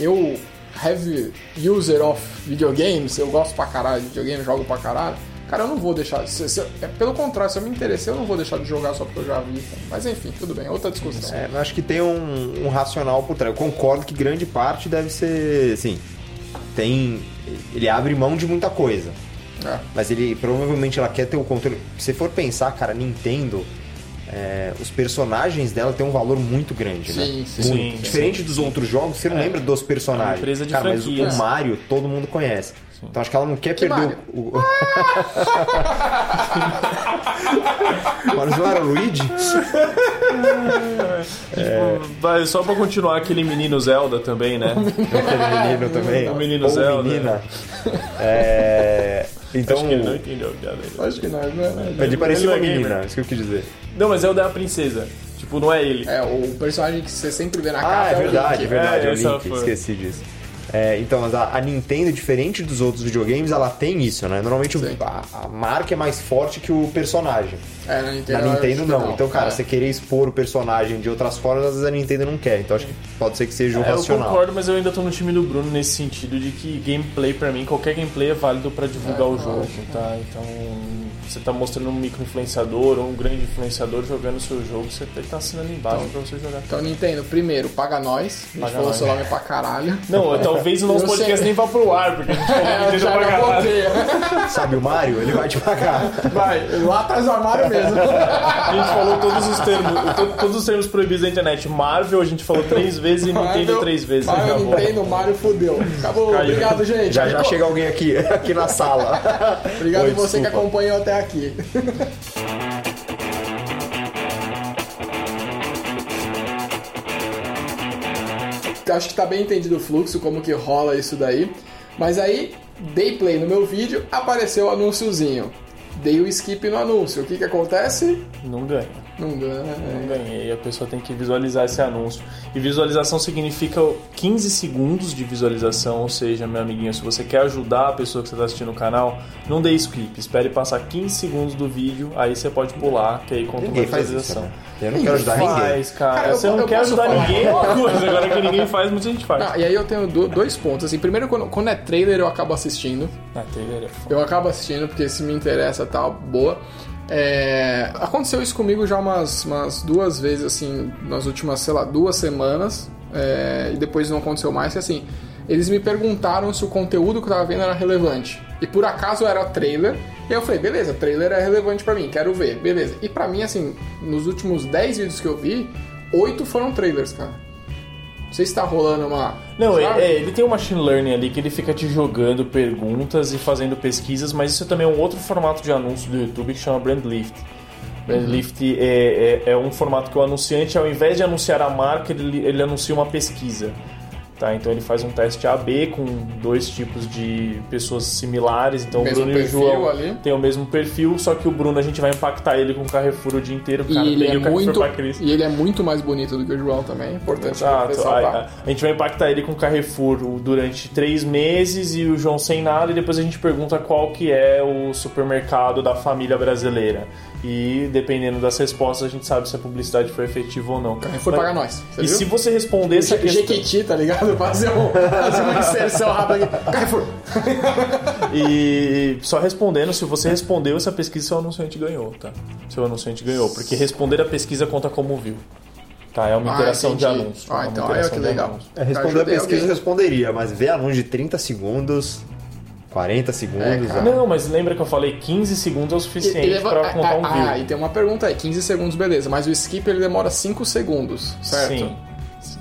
Speaker 1: eu, heavy user of videogames, eu gosto pra caralho de videogame, jogo pra caralho. Cara, eu não vou deixar. Se, se- é, pelo contrário, se eu me interessei, eu não vou deixar de jogar só porque eu já vi. Mas enfim, tudo bem, outra discussão.
Speaker 2: É, eu acho que tem um, um racional por trás. Eu concordo que grande parte deve ser, assim, tem... Ele abre mão de muita coisa.
Speaker 1: É.
Speaker 2: Mas ele, provavelmente, ela quer ter o controle... Se você for pensar, cara, Nintendo... é, os personagens dela têm um valor muito grande, né?
Speaker 1: Sim, sim.
Speaker 2: Muito.
Speaker 3: Sim,
Speaker 2: Diferente dos outros jogos, você não lembra dos personagens.
Speaker 3: É uma empresa de
Speaker 2: cara, mas
Speaker 3: franquias.
Speaker 2: o Mario todo mundo conhece. Então acho que ela não quer perder
Speaker 1: Mario?
Speaker 2: o... o... mas não era o Luigi?
Speaker 3: Tipo, vai, só pra continuar aquele menino Zelda também, né?
Speaker 2: Aquele menino também.
Speaker 3: O menino
Speaker 2: Ou
Speaker 3: Zelda.
Speaker 2: menina. É, Então,
Speaker 3: Acho que ele não entendeu a piada.
Speaker 1: Acho que não, não é.
Speaker 2: ele parecia uma
Speaker 3: é
Speaker 2: menina, isso que eu quis dizer.
Speaker 3: Não, mas Zelda é a princesa. Tipo, não é ele.
Speaker 1: É, o personagem que você sempre vê na
Speaker 2: Ah,
Speaker 1: capa
Speaker 2: é
Speaker 1: o
Speaker 2: verdade, é
Speaker 1: Link.
Speaker 2: verdade,
Speaker 3: É,
Speaker 2: é o Link, esqueci disso. É, então, mas a, a Nintendo, diferente dos outros videogames, ela tem isso, né? Normalmente o- a, a marca é mais forte que o personagem.
Speaker 1: É, na Nintendo,
Speaker 2: Na
Speaker 1: eu
Speaker 2: Nintendo
Speaker 1: que
Speaker 2: não. Então, cara,
Speaker 1: É.
Speaker 2: você querer expor o personagem de outras formas, às vezes a Nintendo não quer. Então acho que pode ser que seja o
Speaker 3: É, eu
Speaker 2: racional.
Speaker 3: concordo, mas eu ainda tô no time do Bruno nesse sentido de que gameplay, pra mim, qualquer gameplay é válido pra divulgar
Speaker 1: É,
Speaker 3: o jogo, tá? Então, você tá mostrando um micro influenciador ou um grande influenciador jogando o seu jogo, você tá assinando embaixo pra você jogar.
Speaker 1: Então, Nintendo, primeiro, paga nós. A gente
Speaker 3: Paga
Speaker 1: falou
Speaker 3: nós.
Speaker 1: seu nome pra caralho.
Speaker 3: Não, talvez o nosso podcast
Speaker 1: sei.
Speaker 3: nem vá pro ar, porque a gente falou
Speaker 1: É,
Speaker 3: que Nintendo
Speaker 1: já
Speaker 3: pra caralho.
Speaker 2: Sabe o Mario? Ele vai te pagar.
Speaker 1: Vai, lá atrás do armário mesmo.
Speaker 3: A gente falou todos os termos, to- todos os termos proibidos da internet. Marvel a gente falou três vezes e Nintendo três vezes.
Speaker 1: Marvel,
Speaker 3: acabou.
Speaker 1: Nintendo, Mario, fudeu. Acabou,
Speaker 3: Caiu.
Speaker 1: obrigado, gente.
Speaker 2: Já já chega alguém aqui, aqui na sala.
Speaker 1: Obrigado
Speaker 2: Oi,
Speaker 1: você que
Speaker 2: desculpa.
Speaker 1: acompanhou até aqui. Acho que tá bem entendido o fluxo, como que rola isso daí. Mas aí, dei play no meu vídeo, apareceu o anúnciozinho. Dei o skip no anúncio. O que que acontece?
Speaker 3: Não ganha.
Speaker 1: Não ganha.
Speaker 3: Não ganhei. A pessoa tem que visualizar esse anúncio. E visualização significa 15 segundos de visualização. Ou seja, meu amiguinho, se você quer ajudar a pessoa que você está assistindo o canal, não dê skip. Espere passar 15 segundos do vídeo, aí você pode pular, que aí conta
Speaker 2: Ninguém
Speaker 3: uma
Speaker 2: faz isso,
Speaker 3: visualização.
Speaker 2: né? Eu não quero ajudar ninguém.
Speaker 3: Faz, cara.
Speaker 1: Cara, eu-
Speaker 3: você não
Speaker 1: eu
Speaker 3: quer ajudar
Speaker 1: falar?
Speaker 3: ninguém é uma coisa. Agora que ninguém faz, muita gente faz.
Speaker 1: Não, e aí eu tenho do- dois pontos. Assim, primeiro, quando, quando é trailer, eu acabo assistindo.
Speaker 3: Ah, trailer é foda.
Speaker 1: Eu acabo assistindo porque se me interessa tal, boa. É, aconteceu isso comigo já umas, umas duas vezes, assim, nas últimas, sei lá, duas semanas. é, e depois não aconteceu mais, que assim, eles me perguntaram se o conteúdo que eu tava vendo era relevante. E por acaso era trailer. E eu falei, beleza, trailer é relevante pra mim, quero ver, beleza. E pra mim, assim, nos últimos 10 vídeos que eu vi, 8 foram trailers, cara. Não sei se tá rolando uma.
Speaker 3: Não, é, é, ele tem um machine learning ali que ele fica te jogando perguntas e fazendo pesquisas, mas isso também é um outro formato de anúncio do YouTube que chama Brand Lift. Brand Lift é, é, é um formato que o anunciante, ao invés de anunciar a marca, ele, ele anuncia uma pesquisa. Tá? Então ele faz um teste AB com dois tipos de pessoas similares. Então
Speaker 1: Mesmo
Speaker 3: o Bruno e o João
Speaker 1: ali.
Speaker 3: têm o mesmo perfil, só que o Bruno a gente vai impactar ele com o Carrefour o dia inteiro. Cara,
Speaker 1: E ele, é muito, e ele é muito mais bonito do que o João também, é importante
Speaker 3: Exato. a- a gente vai impactar ele com o Carrefour durante três meses e o João sem nada, e depois a gente pergunta qual que é o supermercado da família brasileira. E dependendo das respostas, a gente sabe se a publicidade foi efetiva ou não.
Speaker 1: Carrefour
Speaker 3: Mas-
Speaker 1: paga nós. Você
Speaker 3: E
Speaker 1: viu?
Speaker 3: se você responder essa questão...
Speaker 1: Jequiti, tá ligado? Fazer, um, fazer uma inserção rápida aqui. Carrefour.
Speaker 3: E só respondendo, se você respondeu essa pesquisa, seu anunciante ganhou, tá? Seu anunciante ganhou, porque responder a pesquisa conta como viu. Tá? É uma
Speaker 1: Ah,
Speaker 3: interação de
Speaker 1: entendi.
Speaker 3: anúncio.
Speaker 1: Ah,
Speaker 3: é
Speaker 1: então
Speaker 3: interação
Speaker 1: que
Speaker 3: de
Speaker 1: legal.
Speaker 2: É, responder a pesquisa eu
Speaker 1: alguém.
Speaker 2: responderia, mas ver anúncio de 30 segundos, 40 segundos.
Speaker 1: É,
Speaker 2: ah,
Speaker 3: Não, mas lembra que eu falei 15 segundos é o suficiente
Speaker 1: Ele leva-
Speaker 3: pra contar um
Speaker 1: ah,
Speaker 3: view.
Speaker 1: ah, e tem uma pergunta aí, 15 segundos, beleza, mas o skip ele demora 5 segundos, certo?
Speaker 3: Sim.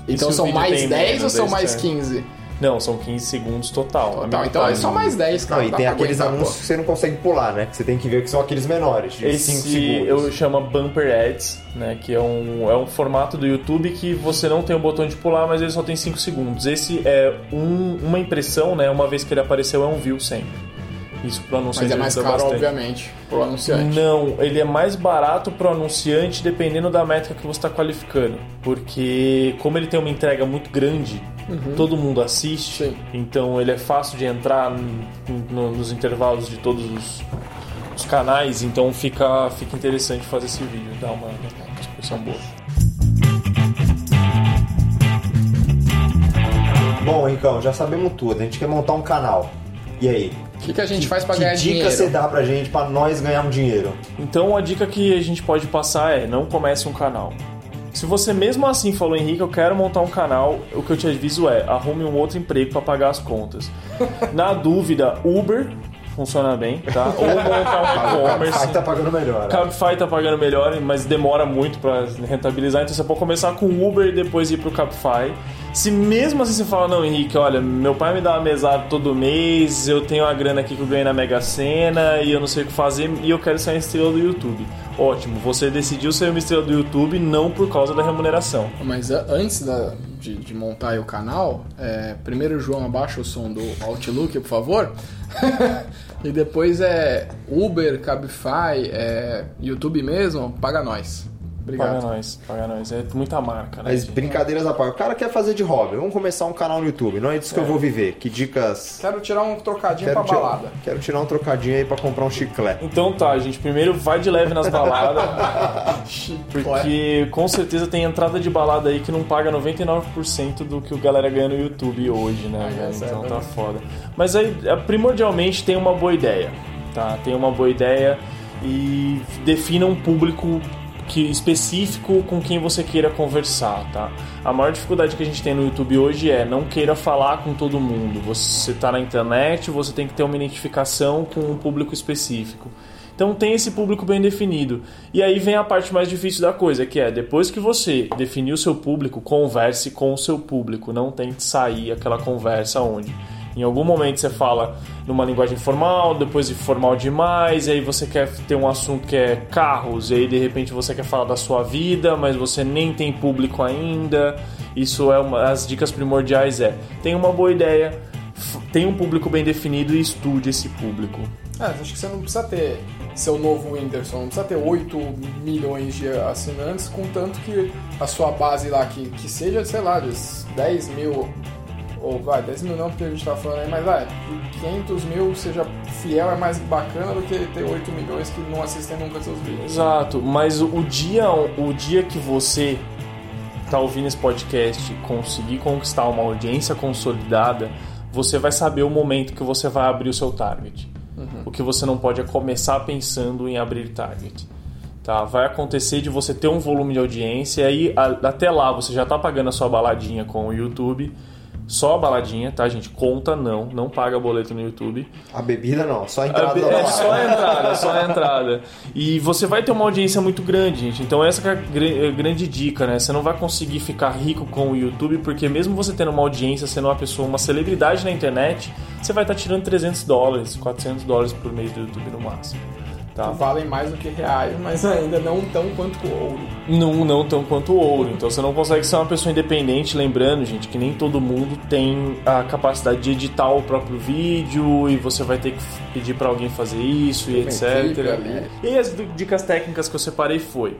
Speaker 1: Então são
Speaker 3: vídeo
Speaker 1: mais
Speaker 3: tem
Speaker 1: 10 ou são
Speaker 3: aí
Speaker 1: mais
Speaker 3: você-
Speaker 1: 15?
Speaker 3: Não, são 15 segundos total.
Speaker 1: Tá, então é só mais 10, cara.
Speaker 2: Não, e tem aqueles
Speaker 1: aguentar,
Speaker 2: anúncios que você não consegue pular, né? Que você tem que ver que são aqueles menores, de 5
Speaker 3: Esse
Speaker 2: segundos.
Speaker 3: eu chamo Bumper Ads, né? Que é um, é um formato do YouTube que você não tem o botão de pular, mas ele só tem 5 segundos. Esse é um- uma impressão, né? Uma vez que ele apareceu, é um view sempre. Isso pro
Speaker 1: Mas
Speaker 3: anunciante
Speaker 1: é mais caro,
Speaker 3: bastante.
Speaker 1: obviamente, pro anunciante.
Speaker 3: Não, ele é mais barato pro anunciante dependendo da métrica que você está qualificando. Porque como ele tem uma entrega muito grande, todo mundo assiste,
Speaker 1: Sim.
Speaker 3: então ele é fácil de entrar no- nos intervalos de todos os, os canais, então fica, fica interessante fazer esse vídeo, dá uma, uma discussão boa.
Speaker 2: Bom, Ricão, já sabemos tudo. A gente quer montar um canal. E aí?
Speaker 1: O que, que a gente faz pra
Speaker 2: que
Speaker 1: ganhar
Speaker 2: dica
Speaker 1: dinheiro?
Speaker 2: você dá pra gente pra nós ganhar um dinheiro?
Speaker 3: Então a dica que a gente pode passar é não comece um canal. Se você mesmo assim falou, Henrique, eu quero montar um canal, o que eu te aviso é arrume um outro emprego para pagar as contas. Na dúvida, Uber funciona bem, tá? Ou montar um e-commerce.
Speaker 2: Tá pagando melhor. né?
Speaker 3: Cabify tá pagando melhor, mas demora muito para rentabilizar, então você pode começar com Uber e depois ir pro Cabify. Se mesmo assim você fala, não, Henrique, olha, meu pai me dá uma mesada todo mês, eu tenho a grana aqui que eu ganhei na Mega Sena e eu não sei o que fazer e eu quero ser uma estrela do YouTube. Ótimo, você decidiu ser uma estrela do YouTube não por causa da remuneração.
Speaker 1: Mas antes da- de, de montar o canal, é, primeiro, João, abaixa o som do Outlook, por favor. e depois é Uber, Cabify, é, YouTube mesmo, paga nós. Obrigado.
Speaker 3: Paga nós, paga nós. É muita marca, né?
Speaker 2: Mas
Speaker 3: gente?
Speaker 2: brincadeiras à parte. O cara quer fazer de hobby. Vamos começar um canal no YouTube. Não é disso que eu vou viver. Que dicas.
Speaker 1: Quero tirar um trocadinho
Speaker 2: Quero
Speaker 1: pra
Speaker 2: tirar,
Speaker 1: balada.
Speaker 2: quero tirar um trocadinho aí pra comprar um chiclete.
Speaker 3: Então tá, gente. Primeiro vai de leve nas baladas. Porque com certeza tem entrada de balada aí que não paga 99% do que o galera ganha no YouTube hoje, né?
Speaker 1: Ah, é
Speaker 3: então tá foda. Mas aí, é, primordialmente, tem uma boa ideia, tá? Tem uma boa ideia e defina um público que específico com quem você queira conversar, tá? A maior dificuldade que a gente tem no YouTube hoje é não queira falar com todo mundo. Você tá na internet, você tem que ter uma identificação com um público específico. Então tem esse público bem definido. E aí vem a parte mais difícil da coisa, que é depois que você definiu o seu público, converse com o seu público. Não tente sair aquela conversa onde em algum momento você fala numa linguagem formal, depois de formal demais, e aí você quer ter um assunto que é carros, e aí de repente você quer falar da sua vida, mas você nem tem público ainda. Isso é uma as dicas primordiais é: tem uma boa ideia, tem um público bem definido e estude esse público.
Speaker 1: É, acho que você não precisa ter seu novo Whindersson, não precisa ter 8 milhões de assinantes, contanto que a sua base lá, que, que seja, sei lá, de 10 mil, ou vai, 10 mil não, porque a gente tá falando aí, mas vai, 500 mil seja fiel é mais bacana do que ter 8 milhões que não assistem nunca seus vídeos.
Speaker 3: Exato, mas o, dia o dia que você tá ouvindo esse podcast conseguir conquistar uma audiência consolidada, você vai saber o momento que você vai abrir o seu target. O que você não pode é começar pensando em abrir target. Tá? Vai acontecer de você ter um volume de audiência e aí a- até lá você já está pagando a sua baladinha com o YouTube. Só a baladinha, tá, gente? Conta não, não paga boleto no YouTube.
Speaker 2: A bebida não, só a entrada da
Speaker 3: É
Speaker 2: balada.
Speaker 3: só a entrada, só a entrada. E você vai ter uma audiência muito grande, gente. Então essa que é a gra- grande dica, né? Você não vai conseguir ficar rico com o YouTube, porque mesmo você tendo uma audiência, sendo uma pessoa, uma celebridade na internet, você vai estar tirando 300 dólares, 400 dólares por mês do YouTube no máximo. Tá?
Speaker 1: Valem mais do que reais, mas ainda não tão quanto o ouro.
Speaker 3: Não, não tão quanto o ouro. Então você não consegue ser uma pessoa independente, lembrando, gente, que nem todo mundo tem a capacidade de editar o próprio vídeo e você vai ter que pedir pra alguém fazer isso e etc.
Speaker 1: ali.
Speaker 3: E as dicas técnicas que eu separei foi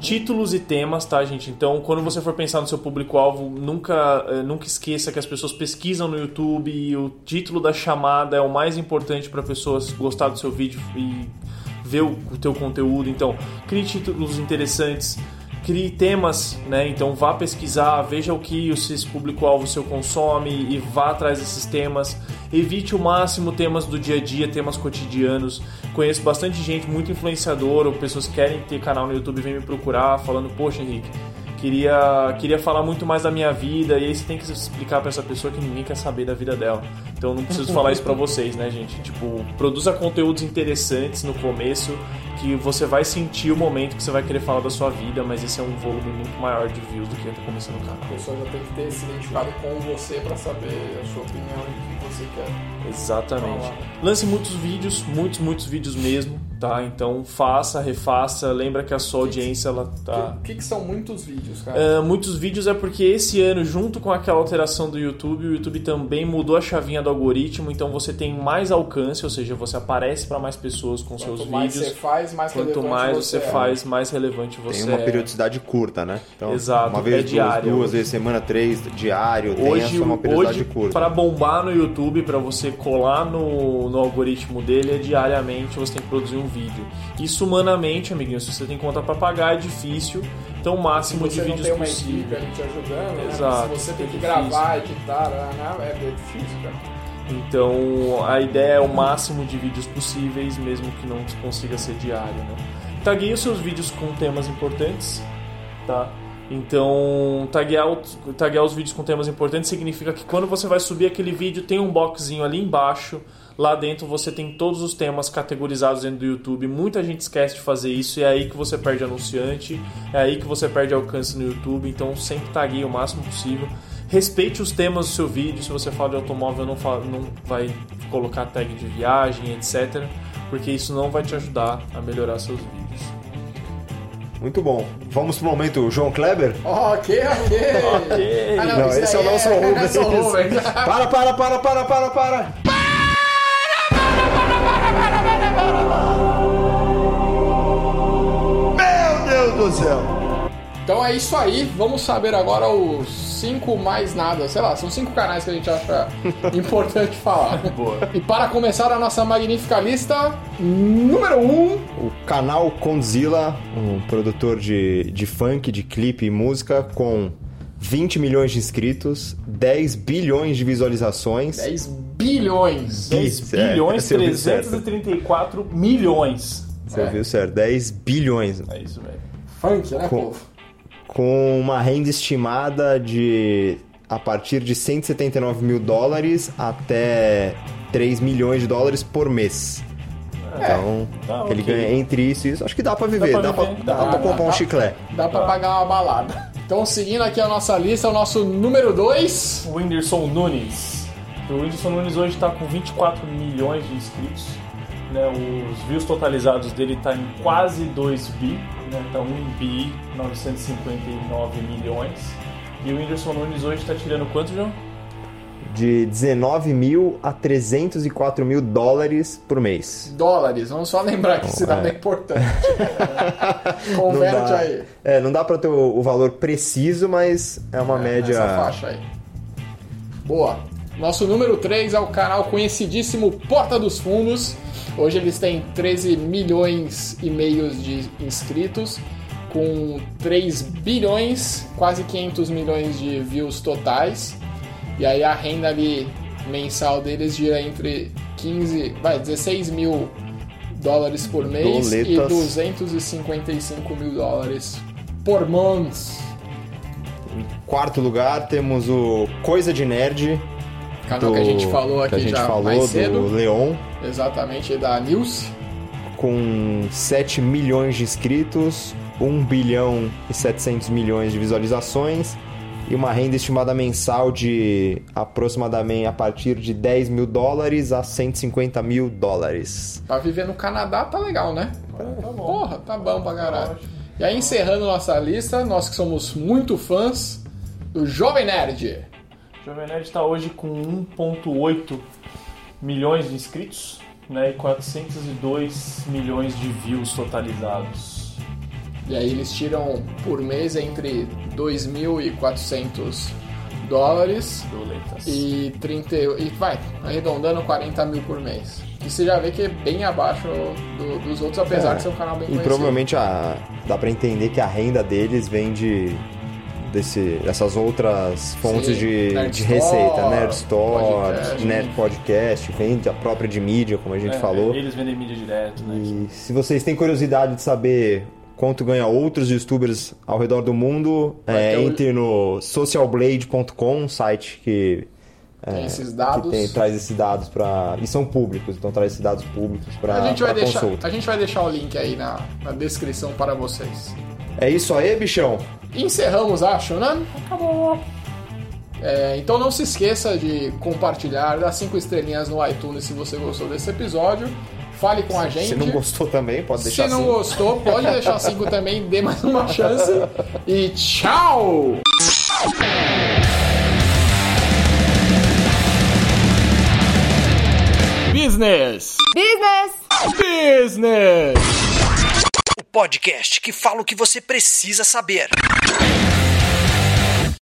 Speaker 3: títulos e temas, tá, gente? Então, quando você for pensar no seu público-alvo, nunca, eh, nunca esqueça que as pessoas pesquisam no YouTube e o título da chamada é o mais importante para pessoas gostar do seu vídeo e ver o, teu conteúdo. Então, crie títulos interessantes, crie temas, né? Então, vá pesquisar, veja o que o seu público-alvo seu consome e vá atrás desses temas. Evite o máximo temas do dia a dia, temas cotidianos. Conheço bastante gente muito influenciadora, ou pessoas que querem ter canal no YouTube vêm me procurar falando: Poxa, Henrique, queria, queria falar muito mais da minha vida. E aí você tem que explicar para essa pessoa que ninguém quer saber da vida dela. Então não preciso falar isso para vocês, né, gente? Tipo, produza conteúdos interessantes no começo, que você vai sentir o momento que você vai querer falar da sua vida, mas esse é um volume muito maior de views do que tá começando o
Speaker 1: A
Speaker 3: canal.
Speaker 1: pessoa já tem que ter se identificado com você pra saber a sua opinião e o que você quer.
Speaker 3: Exatamente. Lance muitos vídeos, muitos, muitos vídeos mesmo, tá? Então faça, refaça, lembra que a sua audiência ela tá.
Speaker 1: O que, que são muitos vídeos, cara?
Speaker 3: Ah, muitos vídeos é porque esse ano, junto com aquela alteração do YouTube, o YouTube também mudou a chavinha do algoritmo, então você tem mais alcance, ou seja, você aparece para mais pessoas com seus
Speaker 1: Quanto mais
Speaker 3: vídeos.
Speaker 1: você faz, mais
Speaker 3: Quanto
Speaker 1: relevante
Speaker 3: mais
Speaker 1: você
Speaker 3: você
Speaker 1: é.
Speaker 3: faz, mais relevante você
Speaker 2: Tem uma
Speaker 3: é.
Speaker 2: periodicidade curta, né? Então,
Speaker 3: Exato,
Speaker 2: uma vez,
Speaker 3: é
Speaker 2: duas,
Speaker 3: diário.
Speaker 2: duas vezes semana, três, diário, tem
Speaker 3: Hoje,
Speaker 2: essa uma periodicidade
Speaker 3: hoje
Speaker 2: curta.
Speaker 3: para bombar no YouTube, para você colar no, no algoritmo dele, é diariamente você tem que produzir um vídeo. Isso humanamente, amiguinho, se você tem conta para pagar, é difícil. Então, o máximo de
Speaker 1: você não
Speaker 3: vídeos
Speaker 1: tem uma
Speaker 3: possível.
Speaker 1: equipe te ajudando, né?
Speaker 3: Exato,
Speaker 1: se você tem
Speaker 3: é
Speaker 1: que gravar, editar, né? é bem difícil, cara.
Speaker 3: Então a ideia é o máximo de vídeos possíveis, mesmo que não consiga ser diário. Né? Tagueie os seus vídeos com temas importantes, tá? Então, taguear, taguear os vídeos com temas importantes significa que quando você vai subir aquele vídeo, tem um boxzinho ali embaixo. Lá dentro você tem todos os temas categorizados dentro do YouTube. Muita gente esquece de fazer isso e é aí que você perde anunciante, é aí que você perde alcance no YouTube. Então, sempre tagueie o máximo possível. Respeite os temas do seu vídeo. Se você fala de automóvel, não, fala- não vai colocar tag de viagem, etc. Porque isso não vai te ajudar a melhorar seus vídeos.
Speaker 2: Muito bom. Vamos pro momento João Kleber?
Speaker 1: Ok, ok.
Speaker 3: Ok.
Speaker 1: Ah,
Speaker 2: Não,
Speaker 1: isso
Speaker 2: esse é o
Speaker 1: daí
Speaker 2: Nelson Rubens.
Speaker 1: Nelson Rubens.
Speaker 2: Para, para, para, para, para, para! Meu Deus do céu!
Speaker 1: Então é isso aí, vamos saber agora os cinco mais nada, sei lá, são cinco canais que a gente acha importante falar.
Speaker 3: Boa.
Speaker 1: E para começar a nossa magnífica lista, número um,
Speaker 2: O canal Condzilla, um produtor de, de funk, de clipe e música, com 20 milhões de inscritos, 10 bilhões de visualizações.
Speaker 1: 10 bilhões.
Speaker 3: 10
Speaker 2: É,
Speaker 3: bilhões
Speaker 2: certo.
Speaker 3: 334 milhões.
Speaker 2: Você ouviu certo? 10 bilhões.
Speaker 3: É isso mesmo.
Speaker 1: Funk, né,
Speaker 2: Com-
Speaker 1: povo?
Speaker 2: Com uma renda estimada de a partir de 179 mil dólares até 3 milhões de dólares por mês. Então,
Speaker 3: tá,
Speaker 2: ele
Speaker 3: ok.
Speaker 2: ganha entre isso e isso. Acho que dá pra viver,
Speaker 3: pra
Speaker 2: dá, pra,
Speaker 3: viver,
Speaker 2: dá
Speaker 3: dá,
Speaker 2: pra
Speaker 1: dá,
Speaker 2: comprar um
Speaker 1: dá.
Speaker 2: chiclete.
Speaker 1: Dá pra pagar uma balada. Então, seguindo aqui a nossa lista, o nosso número 2.
Speaker 3: O Whindersson Nunes. O Whindersson Nunes hoje está com 24 milhões de inscritos. Né? Os views totalizados dele tá em quase 2 bi. Né? Tá 1 bi 959 milhões. E o Whindersson Nunes hoje está tirando quanto, João?
Speaker 2: De 19 mil a 304 mil dólares por mês.
Speaker 1: Dólares, vamos só lembrar que esse dado é importante.
Speaker 2: Não
Speaker 1: Converte
Speaker 2: dá,
Speaker 1: aí.
Speaker 2: é, não dá pra ter o, o valor preciso, mas é uma média.
Speaker 1: Essa faixa aí. Boa. Nosso número 3 é o canal conhecidíssimo Porta dos Fundos. Hoje eles têm 13 milhões e meio de inscritos, com 3 bilhões, quase 500 milhões de views totais. E aí a renda ali mensal deles gira entre 15, vai, 16 mil dólares por mês
Speaker 2: Doletas.
Speaker 1: e 255 mil dólares por mês.
Speaker 2: Quarto lugar temos o Coisa de Nerd.
Speaker 1: Canal
Speaker 2: do-
Speaker 1: que a gente falou aqui já
Speaker 2: falou
Speaker 1: mais
Speaker 2: do
Speaker 1: cedo.
Speaker 2: Leon,
Speaker 1: Exatamente, da News.
Speaker 2: com 7 milhões de inscritos, 1 bilhão e 700 milhões de visualizações e uma renda estimada mensal de aproximadamente a partir de 10 mil dólares a 150 mil dólares.
Speaker 1: Pra viver no Canadá tá legal, né?
Speaker 3: Tá bom.
Speaker 1: Porra, tá bom pra caralho.
Speaker 3: ótimo.
Speaker 1: E aí, encerrando nossa lista, nós que somos muito fãs do Jovem Nerd.
Speaker 3: O Jovem Nerd está hoje com 1.8 milhões de inscritos né, e 402 milhões de views totalizados.
Speaker 1: E aí eles tiram por mês entre 2.400 dólares
Speaker 3: Doletas.
Speaker 1: e 30 e vai arredondando 40 mil por mês. E você já vê que é bem abaixo do- dos outros, apesar
Speaker 2: É.
Speaker 1: de ser um canal bem
Speaker 2: E
Speaker 1: conhecido.
Speaker 2: provavelmente a, dá pra entender que a renda deles vem de desse, dessas outras fontes
Speaker 1: Sim,
Speaker 2: de,
Speaker 1: Nerd
Speaker 2: de
Speaker 1: Store,
Speaker 2: receita, Nerd Store,
Speaker 1: podcast,
Speaker 2: Nerd Podcast, vende a própria de mídia, como a gente
Speaker 3: É,
Speaker 2: falou.
Speaker 3: Eles vendem mídia direto, né?
Speaker 2: E se vocês têm curiosidade de saber quanto ganha outros youtubers ao redor do mundo, é,
Speaker 1: o-
Speaker 2: entre no socialblade.com, um site que, é,
Speaker 1: Tem esses dados.
Speaker 2: tem- traz esses dados para e são públicos, então traz esses dados públicos para consulta.
Speaker 1: a gente vai deixar o link aí na, na descrição para vocês.
Speaker 2: É isso aí, bichão.
Speaker 1: Encerramos, acho, né? Acabou. É, então não se esqueça de compartilhar, dar cinco estrelinhas no iTunes se você gostou desse episódio. Fale com a gente.
Speaker 2: Se não gostou também, pode deixar
Speaker 1: Se não
Speaker 2: assim.
Speaker 1: gostou, pode deixar cinco também, dê mais uma chance. E tchau! Business!
Speaker 4: Business!
Speaker 1: Business!
Speaker 5: Podcast que fala o que você precisa saber.